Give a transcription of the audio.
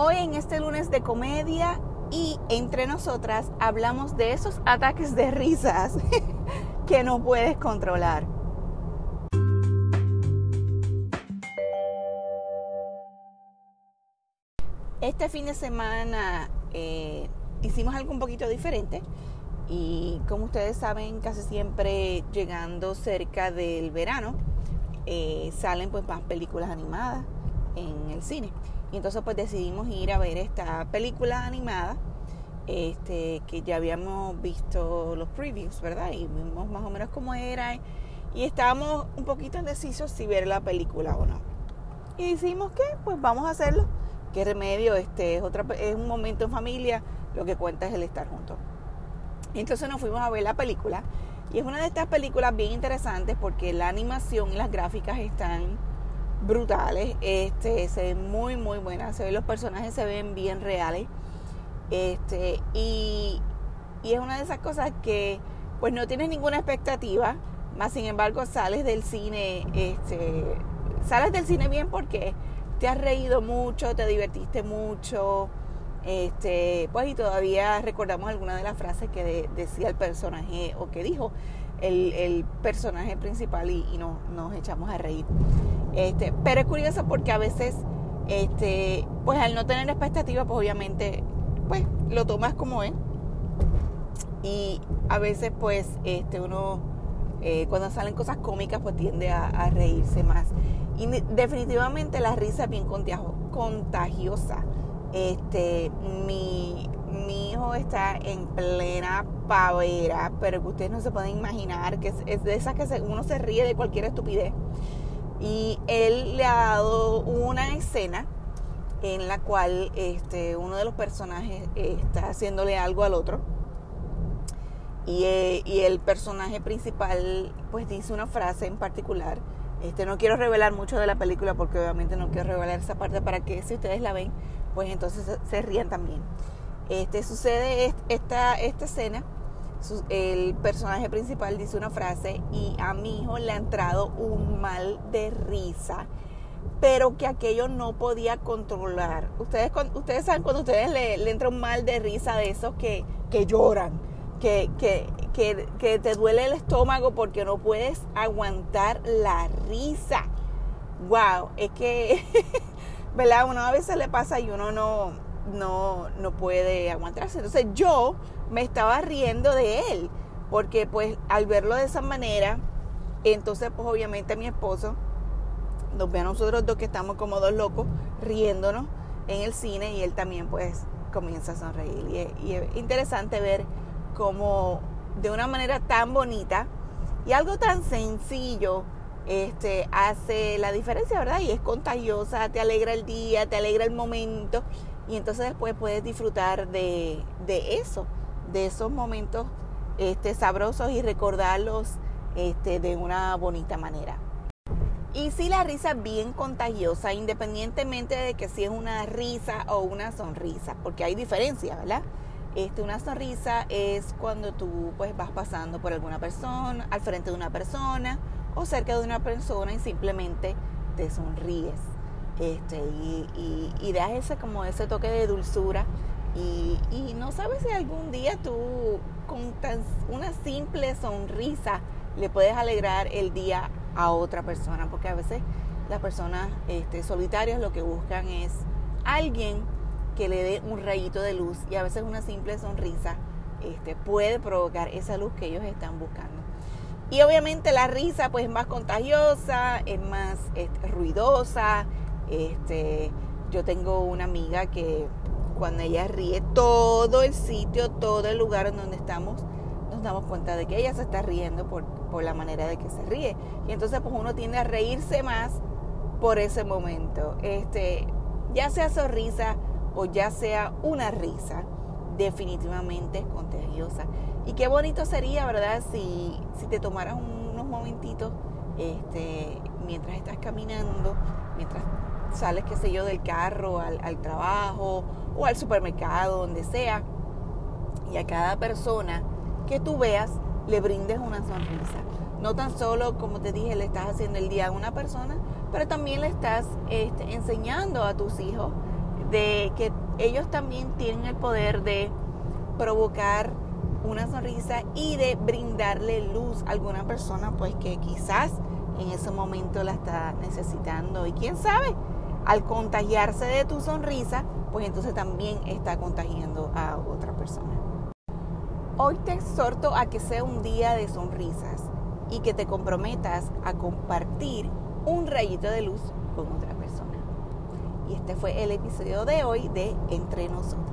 Hoy en este lunes de comedia y entre nosotras hablamos de esos ataques de risas que no puedes controlar. Este fin de semana eh, hicimos algo un poquito diferente y como ustedes saben casi siempre llegando cerca del verano eh, salen pues más películas animadas en el cine. Y entonces pues decidimos ir a ver esta película animada, este, que ya habíamos visto los previews, ¿verdad? Y vimos más o menos cómo era. Y estábamos un poquito indecisos si ver la película o no. Y decimos que pues vamos a hacerlo. Qué remedio, este es otra es un momento en familia, lo que cuenta es el estar juntos. Entonces nos fuimos a ver la película. Y es una de estas películas bien interesantes porque la animación y las gráficas están brutales. Este, se ven muy, muy buenas. Se ven los personajes, se ven bien reales. Este, y, es una de esas cosas que pues no tienes ninguna expectativa, más sin embargo sales del cine, este, sales del cine bien porque te has reído mucho, te divertiste mucho, este, pues y todavía recordamos algunas de las frases que decía el personaje o que dijo el, personaje principal y, nos echamos a reír. Este, pero es curioso porque a veces, este, pues al no tener expectativa, pues obviamente, pues lo tomas como es. Y a veces, pues, este, uno, eh, cuando salen cosas cómicas, pues tiende a, reírse más. Y definitivamente la risa es bien contagiosa. Este, mi, hijo está en plena pavera, pero que ustedes no se pueden imaginar, que es, de esas que uno se ríe de cualquier estupidez. Y él le ha dado una escena en la cual este, uno de los personajes está haciéndole algo al otro. Y, eh, y, el personaje principal pues dice una frase en particular. Este, no quiero revelar mucho de la película porque obviamente no quiero revelar esa parte para que si ustedes la ven, pues entonces se, rían también. Este, sucede esta, esta escena el personaje principal dice una frase y a mi hijo le ha entrado un mal de risa, pero que aquello no podía controlar. Ustedes, ustedes saben cuando ustedes le, entra un mal de risa de esos que, que lloran, que, que, que, te duele el estómago porque no puedes aguantar la risa. Wow, es que, ¿verdad? Uno a veces le pasa y uno no, no, no puede aguantarse. Entonces yo me estaba riendo de él, porque pues al verlo de esa manera, entonces pues obviamente mi esposo nos ve a nosotros dos que estamos como dos locos riéndonos en el cine y él también pues comienza a sonreír. Y es, interesante ver cómo de una manera tan bonita y algo tan sencillo este, hace la diferencia, ¿verdad? Y es contagiosa, te alegra el día, te alegra el momento y entonces después puedes disfrutar de, de eso de esos momentos este, sabrosos y recordarlos este, de una bonita manera. Y si la risa es bien contagiosa, independientemente de que si es una risa o una sonrisa, porque hay diferencia, ¿verdad? Este, una sonrisa es cuando tú pues vas pasando por alguna persona, al frente de una persona o cerca de una persona y simplemente te sonríes. Este, y, y, y das ese como ese toque de dulzura y, no sabes si algún día tú con tan, una simple sonrisa le puedes alegrar el día a otra persona, porque a veces las personas este, solitarias lo que buscan es alguien que le dé un rayito de luz y a veces una simple sonrisa este, puede provocar esa luz que ellos están buscando. Y obviamente la risa pues es más contagiosa, es más ruidosa. Este, yo tengo una amiga que cuando ella ríe, todo el sitio, todo el lugar en donde estamos, nos damos cuenta de que ella se está riendo por, la manera de que se ríe. Y entonces pues uno tiende a reírse más por ese momento. Este, ya sea sonrisa o ya sea una risa, definitivamente es contagiosa. Y qué bonito sería, ¿verdad? Si, si te tomaras unos momentitos este, mientras estás caminando, mientras sales, qué sé yo, del carro al, trabajo o al supermercado, donde sea, y a cada persona que tú veas le brindes una sonrisa. No tan solo, como te dije, le estás haciendo el día a una persona, pero también le estás este, enseñando a tus hijos de que ellos también tienen el poder de provocar una sonrisa y de brindarle luz a alguna persona pues que quizás en ese momento la está necesitando y quién sabe, al contagiarse de tu sonrisa, pues entonces también está contagiando a otra persona. Hoy te exhorto a que sea un día de sonrisas y que te comprometas a compartir un rayito de luz con otra persona. Y este fue el episodio de hoy de Entre Nosotras.